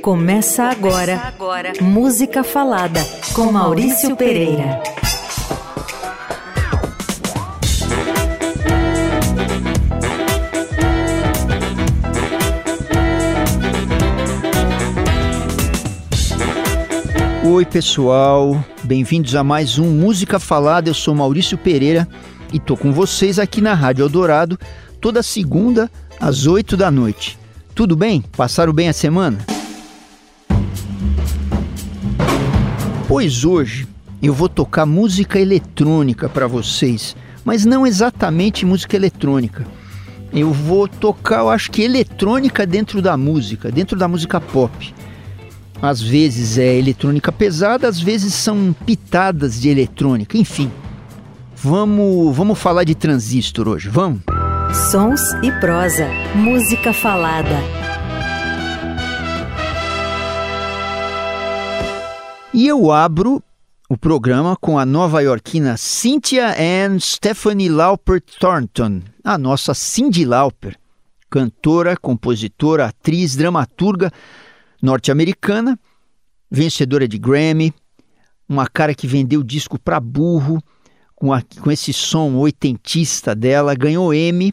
Começa agora, Começa agora. Música Falada com Maurício Pereira. Oi, pessoal. Bem-vindos a mais um Música Falada. Eu sou Maurício Pereira e tô com vocês aqui na Rádio Eldorado toda segunda às 8 da noite. Tudo bem? Passaram bem a semana? Pois hoje eu vou tocar música eletrônica para vocês, mas não exatamente música eletrônica. Eu vou tocar, eu acho que eletrônica dentro da música, dentro da música pop. Às vezes é eletrônica pesada, às vezes são pitadas de eletrônica, enfim. Vamos, vamos falar de transistor hoje, vamos? Sons e prosa, música falada. E eu abro o programa com a nova-iorquina Cynthia Ann Stephanie Lauper Thornton, a nossa Cindy Lauper, cantora, compositora, atriz, dramaturga norte-americana, vencedora de Grammy, uma cara que vendeu disco para burro, com, a, com esse som oitentista dela, ganhou M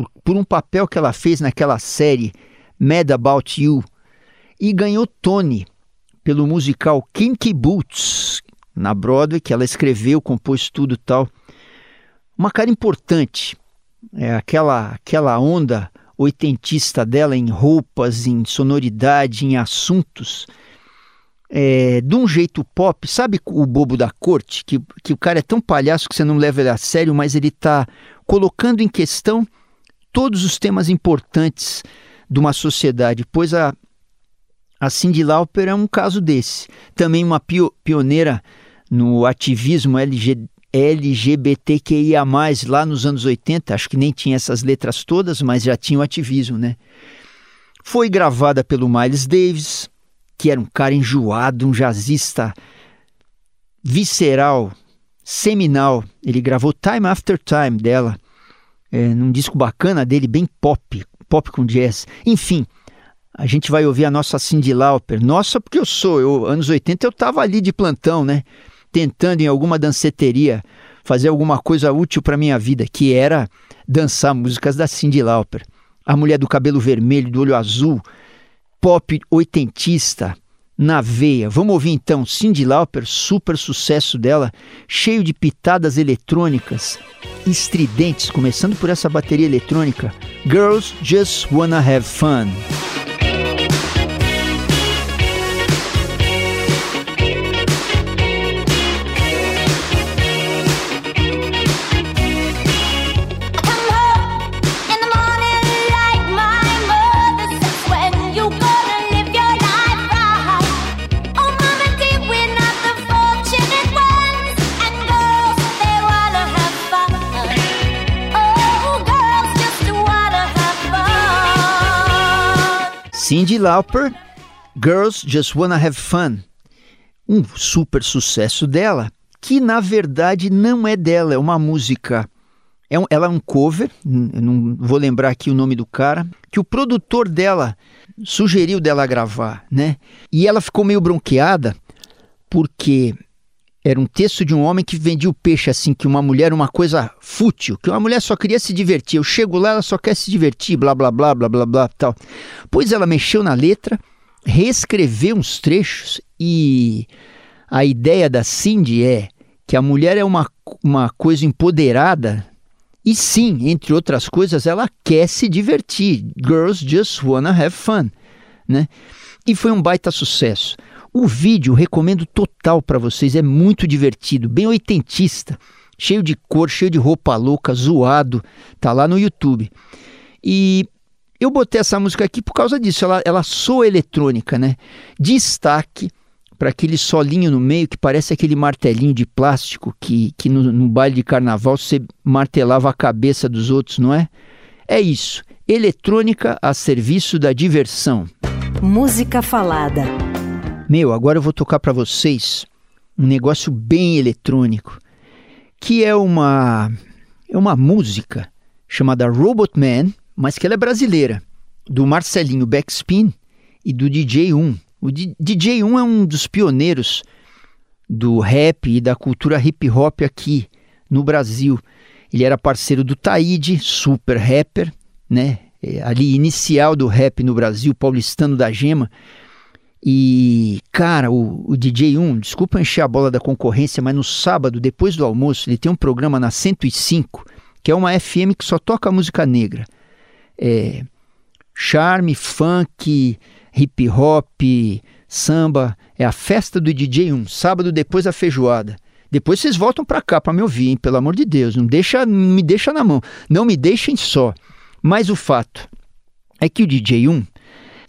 por, por um papel que ela fez naquela série Mad About You, e ganhou Tony pelo musical Kinky Boots, na Broadway, que ela escreveu, compôs tudo tal. Uma cara importante, é aquela, aquela onda oitentista dela em roupas, em sonoridade, em assuntos, é, de um jeito pop. Sabe o bobo da corte? Que, que o cara é tão palhaço que você não leva ele a sério, mas ele está colocando em questão todos os temas importantes de uma sociedade, pois a, a Cindy Lauper é um caso desse. Também uma pio, pioneira no ativismo LG, LGBTQIA+, lá nos anos 80, acho que nem tinha essas letras todas, mas já tinha o ativismo, né? Foi gravada pelo Miles Davis, que era um cara enjoado, um jazzista visceral, seminal. Ele gravou Time After Time dela, é, num disco bacana dele, bem pop, pop com jazz. Enfim, a gente vai ouvir a nossa Cindy Lauper. Nossa, porque eu sou, eu, anos 80 eu estava ali de plantão, né? Tentando em alguma danceteria fazer alguma coisa útil para minha vida, que era dançar músicas da Cindy Lauper. A mulher do cabelo vermelho, do olho azul, pop oitentista, na veia. Vamos ouvir então Cindy Lauper, super sucesso dela, cheio de pitadas eletrônicas, estridentes, começando por essa bateria eletrônica. Girls Just Wanna Have Fun. Cindy Lauper, Girls Just Wanna Have Fun. Um super sucesso dela, que na verdade não é dela, é uma música. É um, ela é um cover, não vou lembrar aqui o nome do cara, que o produtor dela sugeriu dela gravar, né? E ela ficou meio bronqueada porque era um texto de um homem que vendia o peixe assim, que uma mulher uma coisa fútil, que uma mulher só queria se divertir. Eu chego lá, ela só quer se divertir, blá blá blá blá blá blá tal. Pois ela mexeu na letra, reescreveu uns trechos e a ideia da Cindy é que a mulher é uma, uma coisa empoderada e sim, entre outras coisas, ela quer se divertir. Girls just wanna have fun, né? E foi um baita sucesso. O vídeo recomendo total para vocês, é muito divertido, bem oitentista, cheio de cor, cheio de roupa louca, zoado, tá lá no YouTube. E eu botei essa música aqui por causa disso, ela, ela soa eletrônica, né? Destaque para aquele solinho no meio que parece aquele martelinho de plástico que, que no, no baile de carnaval você martelava a cabeça dos outros, não é? É isso, eletrônica a serviço da diversão. Música falada. Meu, agora eu vou tocar para vocês um negócio bem eletrônico, que é uma é uma música chamada Robot Man, mas que ela é brasileira, do Marcelinho Backspin e do DJ 1. O DJ 1 é um dos pioneiros do rap e da cultura hip hop aqui no Brasil. Ele era parceiro do Taíde, super rapper, né? É, ali inicial do rap no Brasil, paulistano da Gema. E, cara, o, o DJ 1, desculpa encher a bola da concorrência, mas no sábado, depois do almoço, ele tem um programa na 105, que é uma FM que só toca música negra. É, charme, funk, hip hop, samba. É a festa do DJ 1, sábado depois da feijoada. Depois vocês voltam para cá para me ouvir, hein? pelo amor de Deus. Não deixa, me deixa na mão. Não me deixem só. Mas o fato é que o DJ 1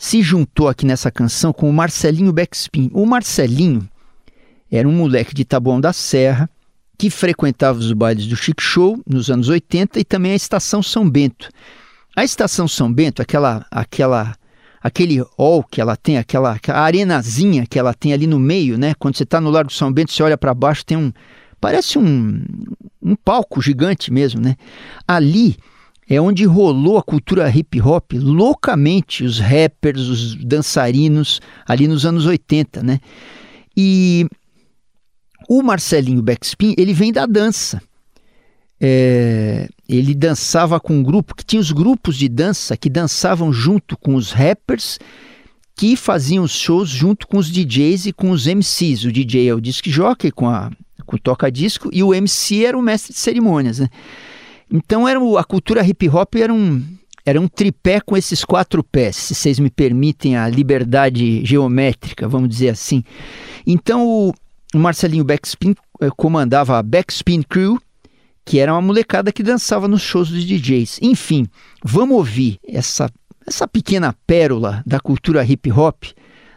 se juntou aqui nessa canção com o Marcelinho Backspin. O Marcelinho era um moleque de Taboão da Serra que frequentava os bailes do Chic Show nos anos 80 e também a Estação São Bento. A Estação São Bento, aquela aquela aquele hall que ela tem, aquela, aquela arenazinha que ela tem ali no meio, né? Quando você está no Largo São Bento, você olha para baixo, tem um. Parece um, um palco gigante mesmo, né? Ali é onde rolou a cultura hip hop loucamente, os rappers, os dançarinos, ali nos anos 80, né? E o Marcelinho Backspin, ele vem da dança. É, ele dançava com um grupo que tinha os grupos de dança que dançavam junto com os rappers que faziam os shows junto com os DJs e com os MCs. O DJ é o disc jockey com a com o toca-disco e o MC era o mestre de cerimônias, né? Então era o, a cultura hip hop era um era um tripé com esses quatro pés, se vocês me permitem a liberdade geométrica, vamos dizer assim. Então o, Marcelinho Backspin eh, comandava a Backspin Crew, que era uma molecada que dançava nos shows dos DJs. Enfim, vamos ouvir essa, essa pequena pérola da cultura hip hop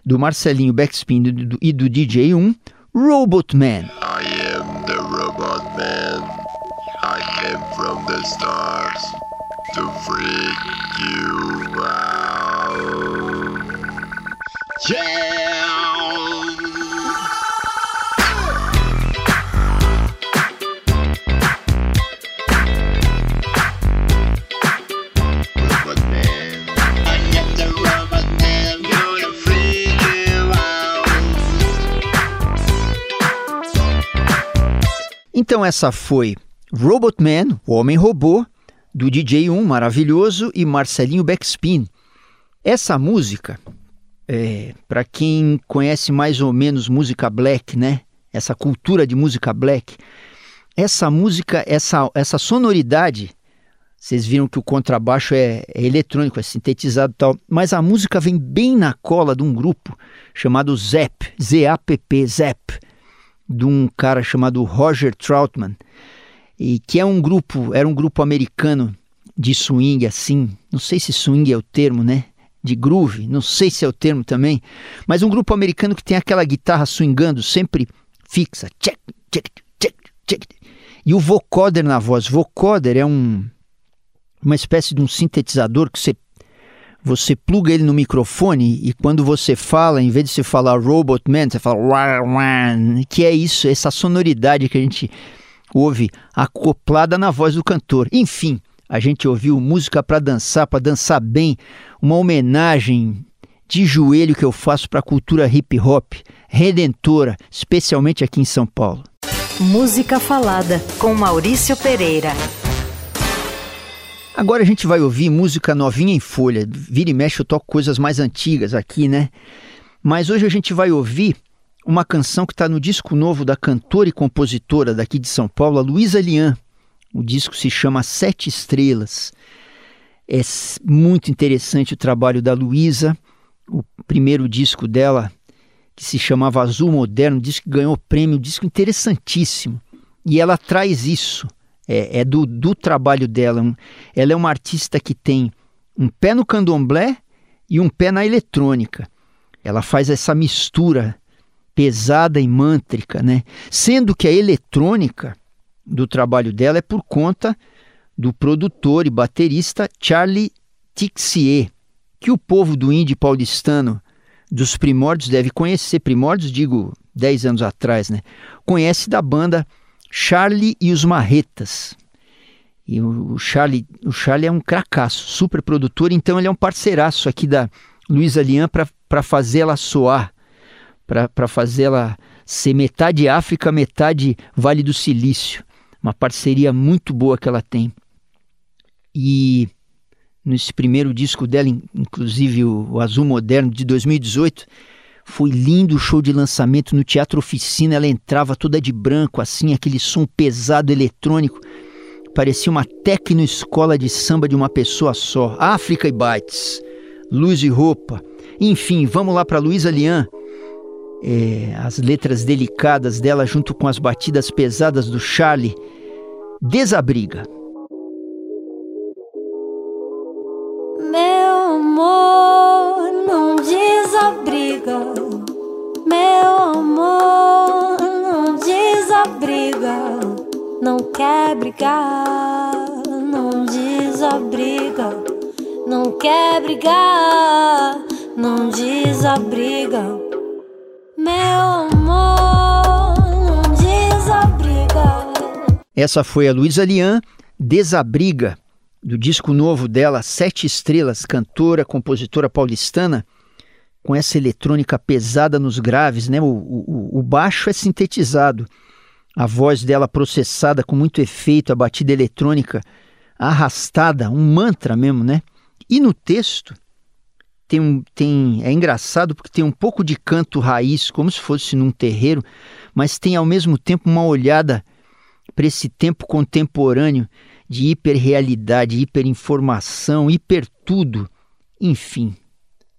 do Marcelinho Backspin do, e do DJ 1, Robot Man. The stars to freak you out. Então essa foi Robot Man, o Homem Robô, do DJ1 maravilhoso e Marcelinho Backspin. Essa música, é, para quem conhece mais ou menos música black, né? Essa cultura de música black, essa música, essa, essa sonoridade, vocês viram que o contrabaixo é, é eletrônico, é sintetizado e tal, mas a música vem bem na cola de um grupo chamado ZAP, Z-A-P-P, ZAP de um cara chamado Roger Troutman, e que é um grupo, era um grupo americano de swing assim, não sei se swing é o termo, né? De groove, não sei se é o termo também, mas um grupo americano que tem aquela guitarra swingando sempre fixa, check, check, check, check. E o vocoder na voz, vocoder é um uma espécie de um sintetizador que você você pluga ele no microfone e quando você fala, em vez de você falar Robot Man, você fala que é isso, essa sonoridade que a gente ouve acoplada na voz do cantor. Enfim, a gente ouviu música para dançar, para dançar bem, uma homenagem de joelho que eu faço para a cultura hip hop redentora, especialmente aqui em São Paulo. Música falada com Maurício Pereira. Agora a gente vai ouvir música novinha em folha. Vira e mexe eu toco coisas mais antigas aqui, né? Mas hoje a gente vai ouvir uma canção que está no disco novo da cantora e compositora daqui de São Paulo, Luísa Lian. O disco se chama Sete Estrelas. É muito interessante o trabalho da Luísa. O primeiro disco dela, que se chamava Azul Moderno, disco que ganhou prêmio, um disco interessantíssimo. E ela traz isso é, é do, do trabalho dela. Ela é uma artista que tem um pé no candomblé e um pé na eletrônica. Ela faz essa mistura pesada e mântrica, né? Sendo que a eletrônica do trabalho dela é por conta do produtor e baterista Charlie Tixier, que o povo do indie paulistano dos primórdios deve conhecer, primórdios digo 10 anos atrás, né? Conhece da banda Charlie e os Marretas. E o Charlie, o Charlie é um cracaço, super produtor, então ele é um parceiraço aqui da, Luísa Lian para fazê-la soar, para fazê-la ser metade África, metade Vale do Silício. Uma parceria muito boa que ela tem. E nesse primeiro disco dela, inclusive o Azul Moderno de 2018, foi lindo o show de lançamento no Teatro Oficina. Ela entrava toda de branco, assim, aquele som pesado eletrônico. Parecia uma tecno-escola de samba de uma pessoa só. África e Bites, luz e roupa. Enfim, vamos lá para Luísa Lian. É, as letras delicadas dela, junto com as batidas pesadas do Charlie, desabriga. Meu amor não desabriga. Meu amor não desabriga. Não quer brigar, não desabriga. Não quer brigar, não desabriga. Essa foi a Luísa Lian, Desabriga do disco novo dela, Sete Estrelas, cantora, compositora paulistana, com essa eletrônica pesada nos graves, né? O, o, o, baixo é sintetizado, a voz dela processada com muito efeito, a batida eletrônica arrastada, um mantra mesmo, né? E no texto tem um, tem é engraçado porque tem um pouco de canto raiz, como se fosse num terreiro, mas tem ao mesmo tempo uma olhada para esse tempo contemporâneo de hiperrealidade, hiperinformação, hiper tudo. Enfim,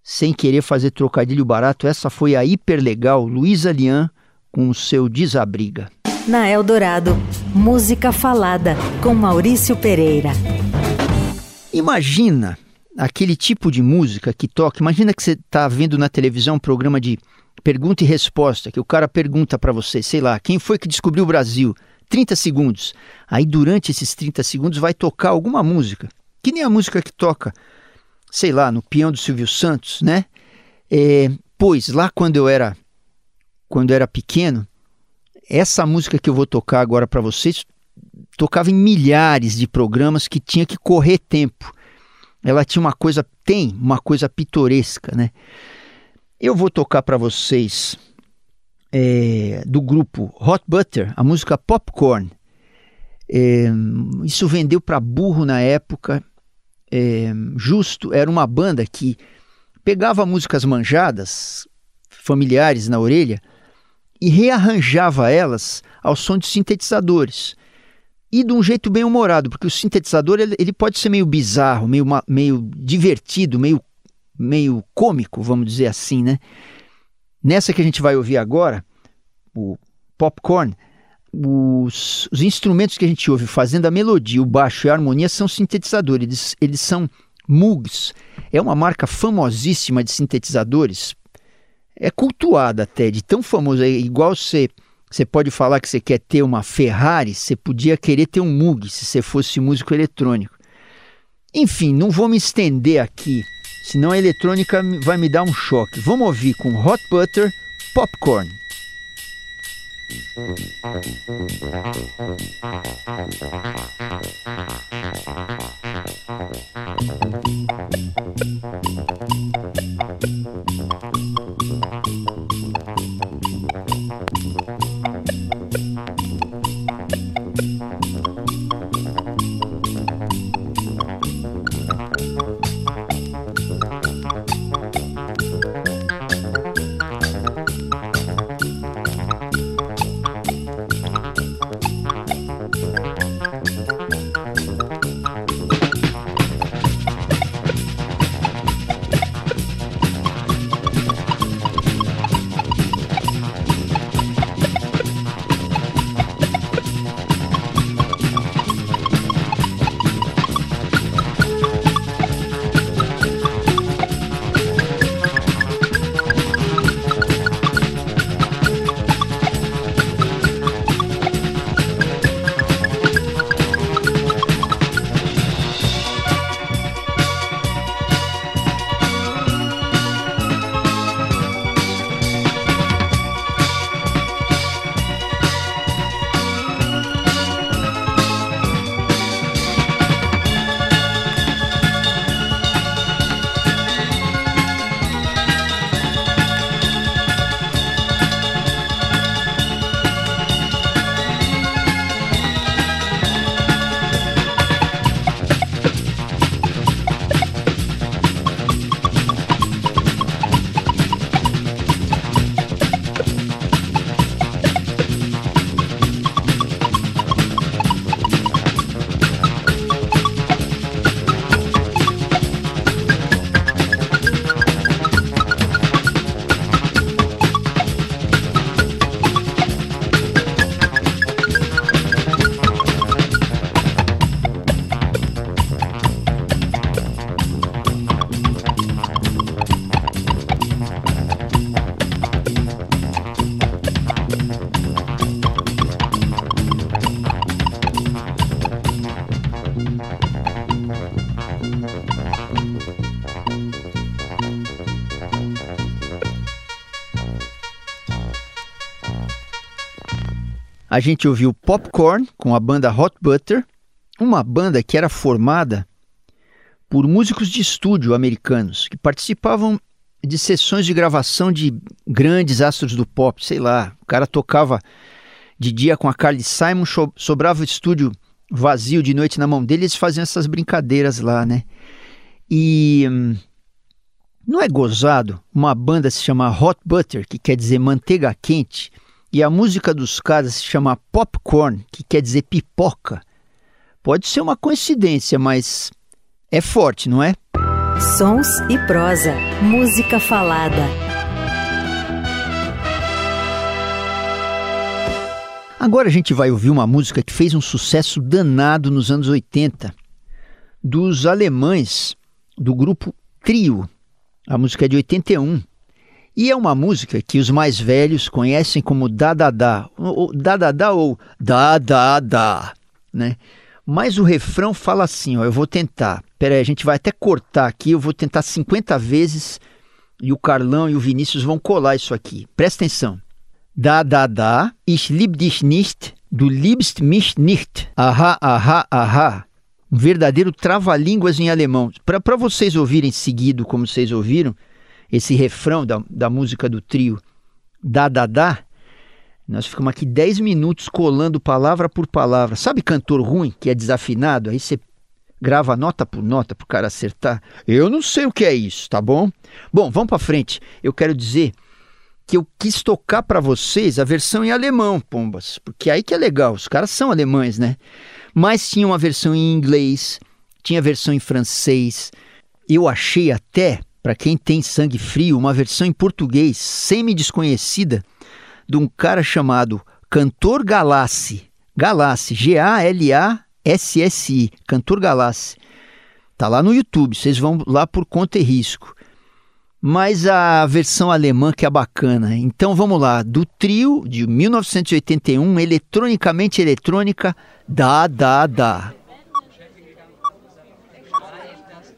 sem querer fazer trocadilho barato, essa foi a hiper legal Luísa Lian com o seu Desabriga. Na Eldorado, música falada com Maurício Pereira. Imagina aquele tipo de música que toca. Imagina que você está vendo na televisão um programa de pergunta e resposta, que o cara pergunta para você, sei lá, quem foi que descobriu o Brasil? 30 segundos. Aí durante esses 30 segundos vai tocar alguma música, que nem a música que toca, sei lá, no peão do Silvio Santos, né? É, pois lá quando eu era quando eu era pequeno, essa música que eu vou tocar agora para vocês tocava em milhares de programas que tinha que correr tempo. Ela tinha uma coisa, tem uma coisa pitoresca, né? Eu vou tocar para vocês é, do grupo Hot Butter, a música Popcorn. É, isso vendeu para burro na época. É, justo, era uma banda que pegava músicas manjadas, familiares na orelha, e rearranjava elas ao som de sintetizadores. E de um jeito bem humorado, porque o sintetizador ele, ele pode ser meio bizarro, meio, meio divertido, meio, meio cômico, vamos dizer assim, né? Nessa que a gente vai ouvir agora, o popcorn, os, os, instrumentos que a gente ouve fazendo a melodia, o baixo e a harmonia são sintetizadores, eles, eles são Moogs. É uma marca famosíssima de sintetizadores. É cultuada até, de tão famoso. É igual você, você pode falar que você quer ter uma Ferrari, você podia querer ter um Moog se você fosse músico eletrônico. Enfim, não vou me estender aqui, senão a eletrônica vai me dar um choque. Vamos ouvir com Hot Butter Popcorn. Thank Thank you. A gente ouviu Popcorn com a banda Hot Butter, uma banda que era formada por músicos de estúdio americanos que participavam de sessões de gravação de grandes astros do pop, sei lá. O cara tocava de dia com a Carly Simon, sobrava o estúdio vazio de noite na mão dele, eles faziam essas brincadeiras lá, né? E hum, não é gozado uma banda se chama Hot Butter, que quer dizer manteiga quente, e a música dos caras se chama Popcorn, que quer dizer pipoca. Pode ser uma coincidência, mas é forte, não é? Sons e prosa, música falada. Agora a gente vai ouvir uma música que fez um sucesso danado nos anos 80, dos alemães do grupo Trio. A música é de 81. E é uma música que os mais velhos conhecem como Da Da Da, ou Da Da Da ou Da Da Da, né? Mas o refrão fala assim, ó, eu vou tentar. Peraí, a gente vai até cortar aqui, eu vou tentar 50 vezes e o Carlão e o Vinícius vão colar isso aqui. Presta atenção. Da, da, da, ich lieb dich nicht, du liebst mich nicht. Aha, aha, aha. Um verdadeiro trava-línguas em alemão. Para vocês ouvirem seguido, como vocês ouviram, esse refrão da, da música do trio Da, da, da, nós ficamos aqui 10 minutos colando palavra por palavra. Sabe cantor ruim que é desafinado? Aí você grava nota por nota para o cara acertar. Eu não sei o que é isso, tá bom? Bom, vamos para frente. Eu quero dizer que eu quis tocar para vocês a versão em alemão, pombas, porque aí que é legal, os caras são alemães, né? Mas tinha uma versão em inglês, tinha versão em francês. Eu achei até, para quem tem sangue frio, uma versão em português semi-desconhecida de um cara chamado Cantor Galassi. Galassi, G-A-L-A-S-S-I, Cantor Galassi. Tá lá no YouTube, vocês vão lá por conta e risco mas a versão alemã que é bacana. Então vamos lá, do trio de 1981, eletronicamente eletrônica, da da da.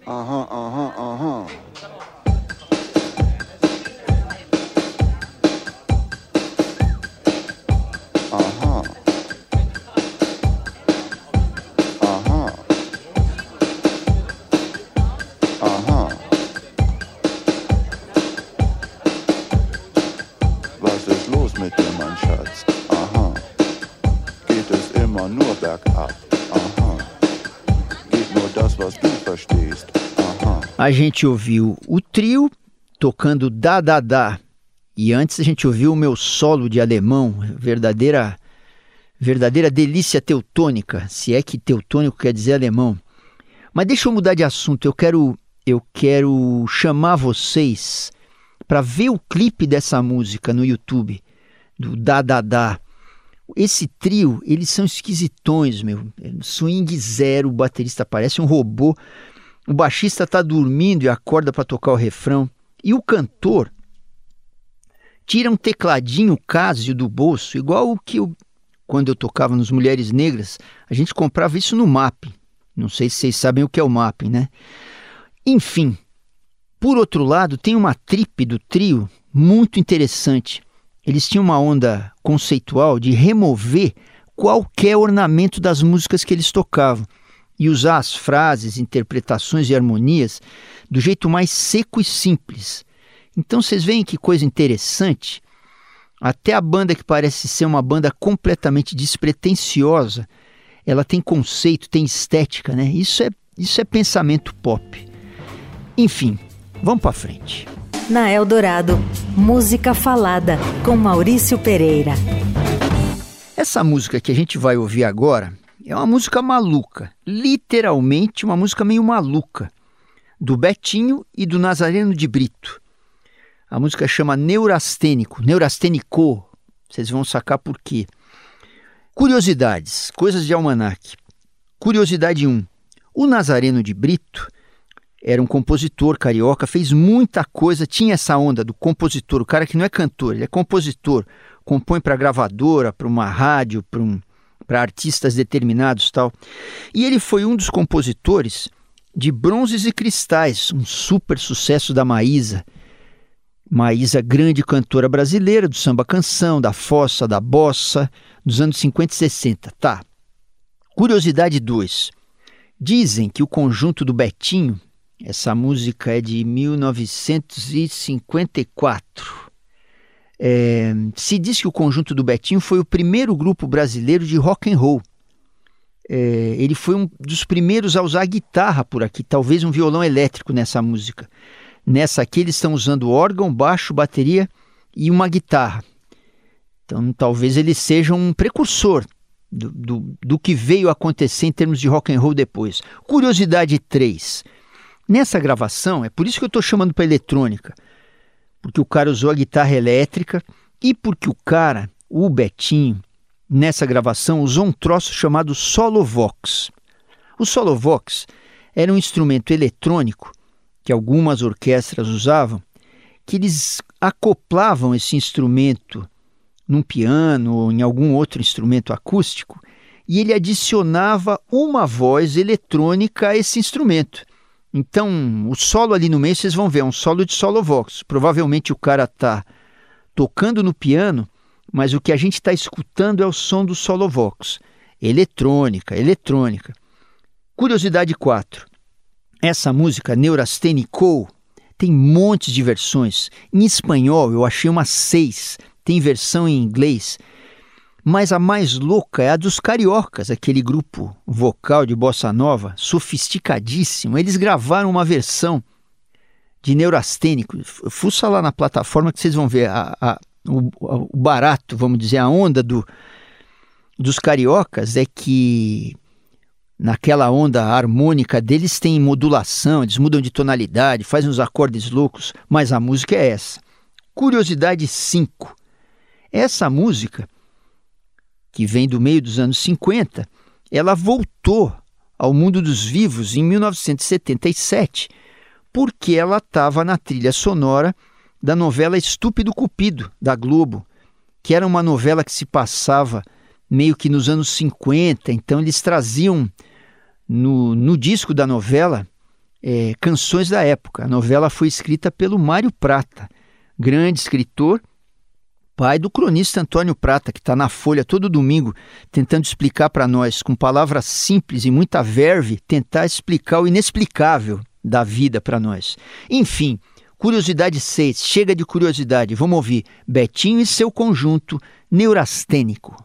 Aham, aham, aham. A gente ouviu o trio tocando Da Da Da. E antes a gente ouviu o meu solo de alemão, verdadeira verdadeira delícia teutônica, se é que teutônico quer dizer alemão. Mas deixa eu mudar de assunto, eu quero eu quero chamar vocês para ver o clipe dessa música no YouTube, do Da Da Da. Esse trio, eles são esquisitões, meu. Swing zero, o baterista parece um robô. O baixista está dormindo e acorda para tocar o refrão. E o cantor tira um tecladinho Casio do bolso, igual o que eu, quando eu tocava nos Mulheres Negras, a gente comprava isso no MAP. Não sei se vocês sabem o que é o MAP, né? Enfim, por outro lado, tem uma trip do trio muito interessante. Eles tinham uma onda conceitual de remover qualquer ornamento das músicas que eles tocavam e usar as frases, interpretações e harmonias do jeito mais seco e simples. Então vocês veem que coisa interessante. Até a banda que parece ser uma banda completamente despretensiosa, ela tem conceito, tem estética, né? Isso é, isso é pensamento pop. Enfim, vamos para frente. Na Eldorado, música falada com Maurício Pereira. Essa música que a gente vai ouvir agora é uma música maluca, literalmente uma música meio maluca, do Betinho e do Nazareno de Brito. A música chama Neurastênico, Neurastênico. Vocês vão sacar por quê. Curiosidades, coisas de almanac. Curiosidade 1. O Nazareno de Brito era um compositor carioca, fez muita coisa, tinha essa onda do compositor, o cara que não é cantor, ele é compositor, compõe para gravadora, para uma rádio, para um artistas determinados tal. E ele foi um dos compositores de Bronzes e Cristais, um super sucesso da Maísa. Maísa, grande cantora brasileira do samba canção, da fossa, da bossa, dos anos 50 e 60. Tá. Curiosidade 2. Dizem que o conjunto do Betinho, essa música é de 1954. É, se diz que o conjunto do Betinho foi o primeiro grupo brasileiro de rock and roll. É, ele foi um dos primeiros a usar guitarra por aqui, talvez um violão elétrico nessa música. Nessa aqui eles estão usando órgão, baixo, bateria e uma guitarra. Então talvez ele seja um precursor do, do, do que veio acontecer em termos de rock and roll depois. Curiosidade 3. Nessa gravação, é por isso que eu estou chamando para eletrônica, porque o cara usou a guitarra elétrica e porque o cara, o Betinho, nessa gravação usou um troço chamado Solovox. O Solovox era um instrumento eletrônico que algumas orquestras usavam, que eles acoplavam esse instrumento num piano ou em algum outro instrumento acústico e ele adicionava uma voz eletrônica a esse instrumento. Então, o solo ali no meio vocês vão ver, é um solo de solo vox. Provavelmente o cara está tocando no piano, mas o que a gente está escutando é o som do solo vox. Eletrônica, eletrônica. Curiosidade 4. Essa música, Neurasthenico, tem montes de versões. Em espanhol eu achei umas seis, tem versão em inglês. Mas a mais louca é a dos Cariocas, aquele grupo vocal de bossa nova, sofisticadíssimo. Eles gravaram uma versão de Neurastênico. Fuça lá na plataforma que vocês vão ver a, a, o, o barato, vamos dizer, a onda do, dos Cariocas é que naquela onda harmônica deles tem modulação, eles mudam de tonalidade, fazem uns acordes loucos, mas a música é essa. Curiosidade 5. Essa música, que vem do meio dos anos 50, ela voltou ao mundo dos vivos em 1977, porque ela estava na trilha sonora da novela Estúpido Cupido, da Globo, que era uma novela que se passava meio que nos anos 50, então eles traziam no, no disco da novela é, canções da época. A novela foi escrita pelo Mário Prata, grande escritor, pai do cronista Antônio Prata, que está na Folha todo domingo tentando explicar para nós, com palavras simples e muita verve, tentar explicar o inexplicável da vida para nós. Enfim, curiosidade 6, chega de curiosidade, vamos ouvir Betinho e seu conjunto neurastênico.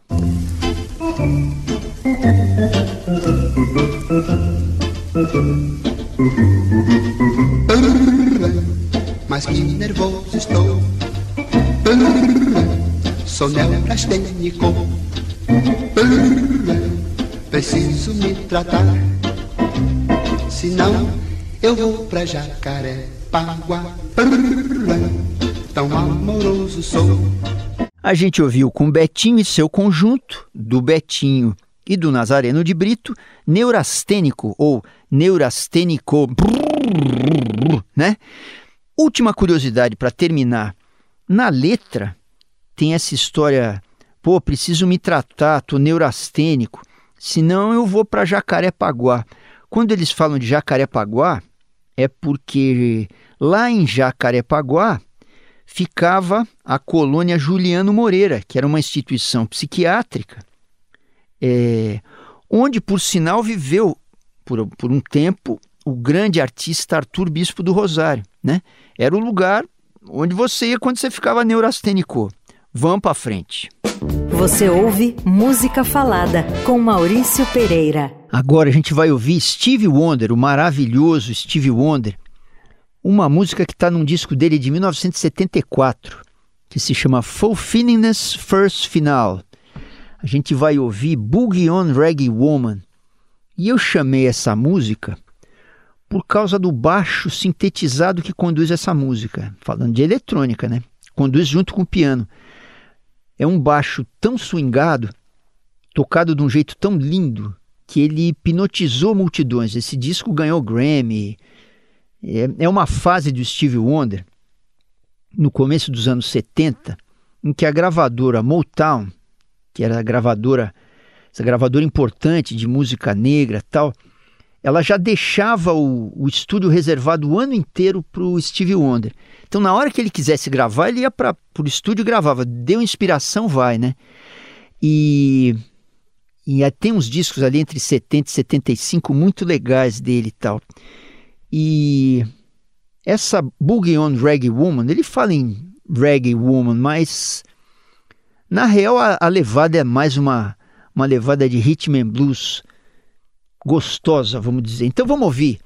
Mas que nervoso estou. Sou neurastênico. Preciso me tratar. Senão eu vou pra jacaré Paguá. Tão amoroso sou. A gente ouviu com Betinho e seu conjunto, do Betinho e do Nazareno de Brito, neurastênico ou neurastênico, né? Última curiosidade para terminar. Na letra tem essa história, pô, preciso me tratar, tô neurastênico, senão eu vou para Jacarepaguá. Quando eles falam de Jacarepaguá, é porque lá em Jacarepaguá ficava a colônia Juliano Moreira, que era uma instituição psiquiátrica, é, onde, por sinal, viveu por, por um tempo o grande artista Arthur Bispo do Rosário. Né? Era o lugar onde você ia quando você ficava neurastênico. Vamos para frente. Você ouve Música Falada com Maurício Pereira. Agora a gente vai ouvir Steve Wonder, o maravilhoso Steve Wonder, uma música que está num disco dele de 1974, que se chama Fulfillingness First Final. A gente vai ouvir Boogie on Reggae Woman. E eu chamei essa música por causa do baixo sintetizado que conduz essa música, falando de eletrônica, né? Conduz junto com o piano. É um baixo tão swingado, tocado de um jeito tão lindo, que ele hipnotizou multidões. Esse disco ganhou Grammy, é, é uma fase do Steve Wonder, no começo dos anos 70, em que a gravadora Motown, que era a gravadora, essa gravadora importante de música negra tal, ela já deixava o, o estúdio reservado o ano inteiro para o Steve Wonder. Então, na hora que ele quisesse gravar, ele ia para o estúdio e gravava. Deu inspiração, vai, né? E, e tem uns discos ali entre 70 e 75 muito legais dele e tal. E essa Boogie on Reggae Woman, ele fala em Reggae Woman, mas na real a, a levada é mais uma, uma levada de rhythm and blues gostosa, vamos dizer. Então vamos ouvir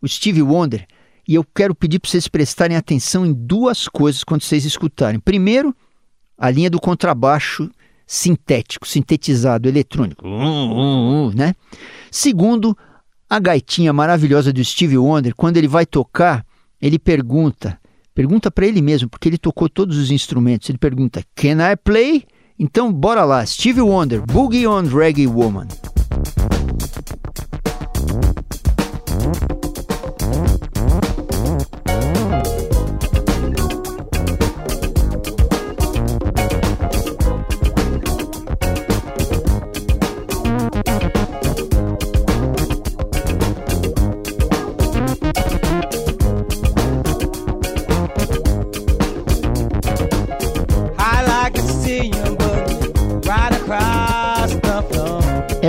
o Steve Wonder e eu quero pedir para vocês prestarem atenção em duas coisas quando vocês escutarem. Primeiro, a linha do contrabaixo sintético, sintetizado, eletrônico, né? Segundo, a gaitinha maravilhosa do Steve Wonder, quando ele vai tocar, ele pergunta, pergunta para ele mesmo, porque ele tocou todos os instrumentos. Ele pergunta: "Can I play?" Então bora lá, Steve Wonder, Boogie on Reggae Woman.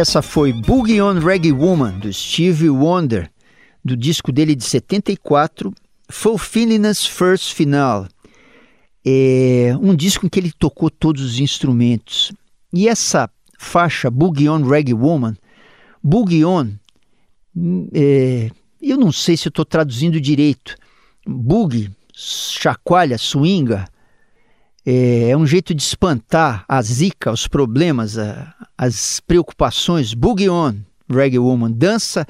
Essa foi Boogie on Reggae Woman, do Stevie Wonder, do disco dele de 74, Fulfillingness First Final. É um disco em que ele tocou todos os instrumentos. E essa faixa, Boogie on Reggae Woman, Boogie on, é, eu não sei se estou traduzindo direito. Boogie, chacoalha, swinga, é, é um jeito de espantar a zica, os problemas, a, as preocupações. Boogie on, Reggae Woman. Dança,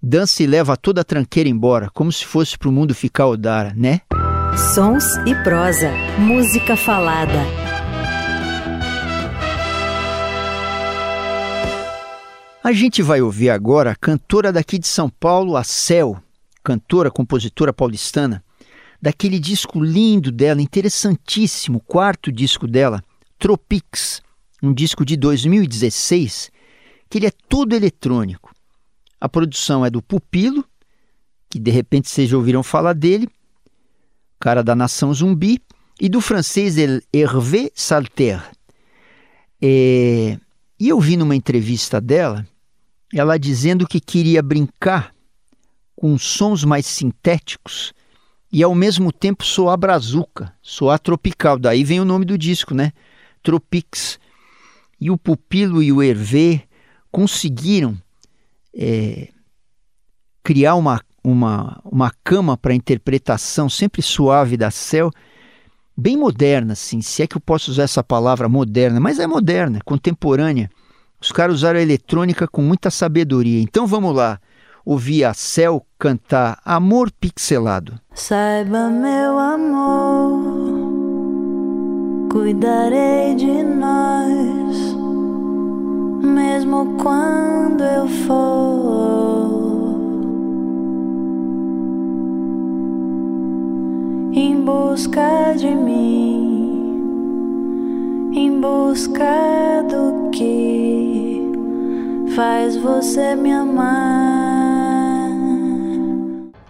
dança e leva toda a tranqueira embora, como se fosse para o mundo ficar odara, né? Sons e prosa. Música falada. A gente vai ouvir agora a cantora daqui de São Paulo, a Cel, cantora, compositora paulistana daquele disco lindo dela, interessantíssimo, quarto disco dela, Tropics, um disco de 2016, que ele é todo eletrônico. A produção é do Pupilo, que de repente vocês já ouviram falar dele, cara da Nação Zumbi, e do francês Hervé Salter. É... E eu vi numa entrevista dela, ela dizendo que queria brincar com sons mais sintéticos e ao mesmo tempo soar brazuca, soar tropical. Daí vem o nome do disco, né? Tropics. E o Pupilo e o Hervé conseguiram é, criar uma, uma, uma cama para interpretação sempre suave da Cell, bem moderna, assim, se é que eu posso usar essa palavra moderna, mas é moderna, contemporânea. Os caras usaram a eletrônica com muita sabedoria. Então vamos lá ouvir a Cel cantar Amor Pixelado. Saiba, meu amor, cuidarei de nós, mesmo quando eu for. Em busca de mim, em busca do que faz você me amar.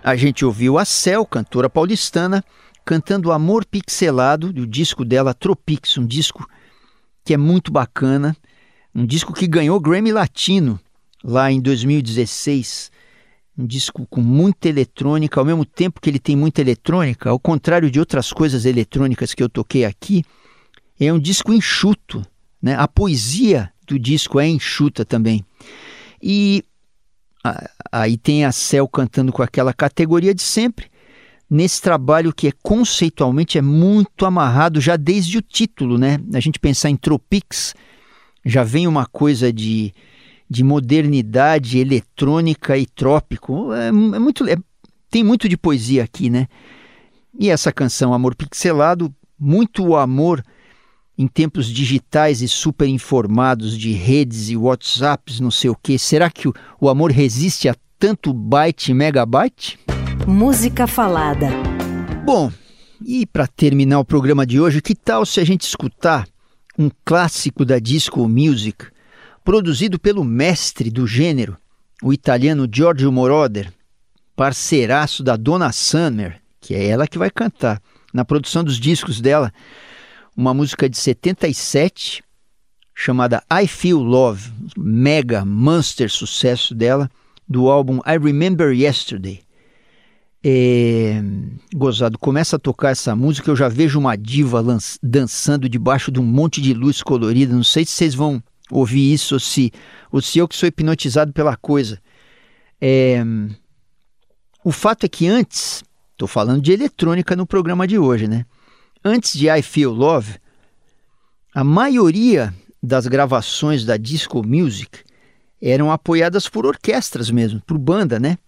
A gente ouviu a Cel, cantora paulistana, cantando Amor Pixelado, do disco dela Tropix, um disco que é muito bacana, um disco que ganhou Grammy Latino lá em 2016. Um disco com muita eletrônica, ao mesmo tempo que ele tem muita eletrônica, ao contrário de outras coisas eletrônicas que eu toquei aqui, é um disco enxuto. Né? A poesia do disco é enxuta também. E Aí tem a Cel cantando com aquela categoria de sempre, nesse trabalho que é conceitualmente é muito amarrado já desde o título, né? A gente pensar em Tropics, já vem uma coisa de, de modernidade eletrônica e trópico. É, é muito, é, tem muito de poesia aqui, né? E essa canção Amor Pixelado, muito amor em tempos digitais e super informados de redes e WhatsApps, não sei o que, será que o, o amor resiste a tanto byte e megabyte? Música falada. Bom, e para terminar o programa de hoje, que tal se a gente escutar um clássico da disco music, produzido pelo mestre do gênero, o italiano Giorgio Moroder, parceiraço da Donna Summer, que é ela que vai cantar, na produção dos discos dela, uma música de 77 chamada I Feel Love, mega monster sucesso dela, do álbum I Remember Yesterday. É, gozado, começa a tocar essa música, eu já vejo uma diva dançando debaixo de um monte de luz colorida. Não sei se vocês vão ouvir isso ou se, ou se eu que sou hipnotizado pela coisa. É, o fato é que antes, estou falando de eletrônica no programa de hoje, né? Antes de I Feel Love, a maioria das gravações da disco music eram apoiadas por orquestras mesmo, por banda, né?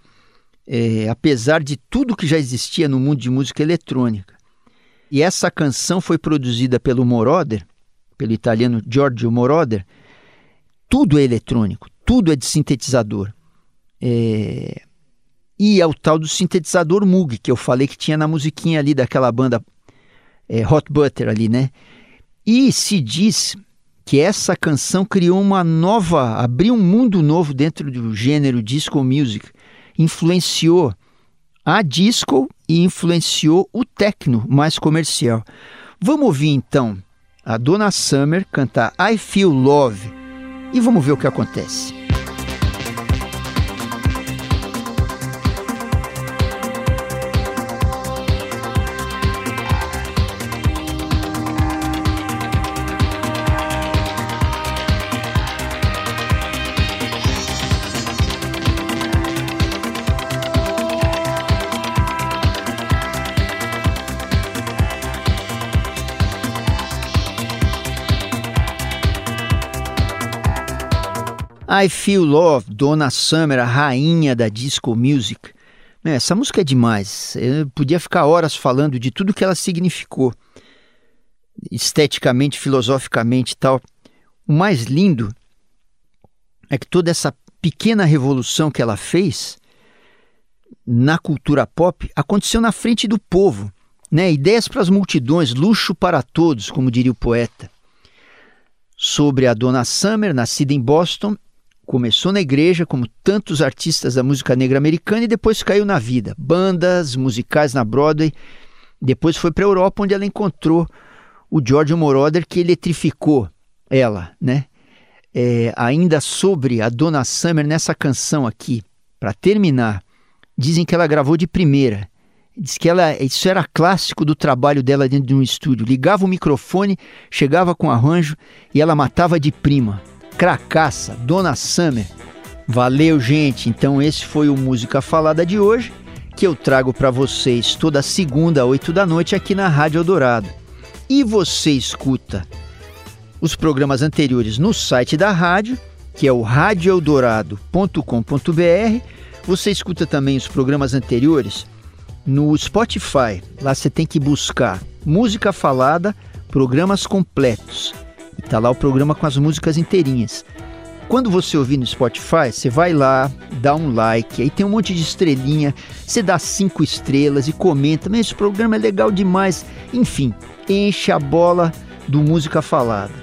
é, apesar de tudo que já existia no mundo de música eletrônica. E essa canção foi produzida pelo Moroder, pelo italiano Giorgio Moroder. Tudo é eletrônico, tudo é de sintetizador. É... E é o tal do sintetizador Moog, que eu falei que tinha na musiquinha ali daquela banda é, Hot Butter ali, né? E se diz que essa canção criou uma nova, abriu um mundo novo dentro do gênero disco music, influenciou a disco e influenciou o techno mais comercial. Vamos ouvir então a Donna Summer cantar I Feel Love e vamos ver o que acontece. I Feel Love, Donna Summer, a rainha da disco music. Essa música é demais. Eu podia ficar horas falando de tudo que ela significou, esteticamente, filosoficamente e tal. O mais lindo é que toda essa pequena revolução que ela fez na cultura pop aconteceu na frente do povo. Né? Ideias para as multidões, luxo para todos, como diria o poeta. Sobre a Donna Summer, nascida em Boston Começou na igreja, como tantos artistas da música negra americana, e depois caiu na vida. Bandas, musicais na Broadway. Depois foi para a Europa, onde ela encontrou o George Moroder, que eletrificou ela, né? É, ainda sobre a Donna Summer, nessa canção aqui, para terminar, dizem que ela gravou de primeira. Diz que ela, isso era clássico do trabalho dela dentro de um estúdio. Ligava o microfone, chegava com arranjo e ela matava de prima cracaça, Dona Summer. Valeu, gente. Então esse foi o Música Falada de hoje, que eu trago para vocês toda segunda, às 8 da noite aqui na Rádio Eldorado. E você escuta os programas anteriores no site da rádio, que é o radioeldorado.com.br. Você escuta também os programas anteriores no Spotify. Lá você tem que buscar Música Falada, programas completos. Tá lá o programa com as músicas inteirinhas. Quando você ouvir no Spotify, você vai lá, dá um like, aí tem um monte de estrelinha, você dá cinco estrelas e comenta, mas esse programa é legal demais. Enfim, enche a bola do Música Falada.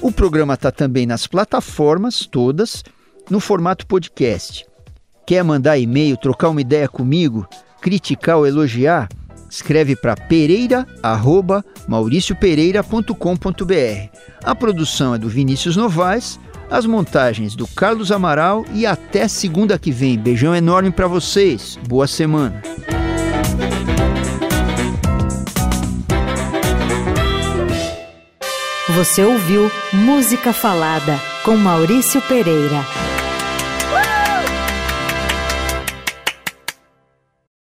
O programa está também nas plataformas todas, no formato podcast. Quer mandar e-mail, trocar uma ideia comigo, criticar ou elogiar? Escreve para pereira@mauriciopereira.com.br. A produção é do Vinícius Novaes, as montagens do Carlos Amaral e até segunda que vem. Beijão enorme para vocês. Boa semana. Você ouviu Música Falada com Maurício Pereira.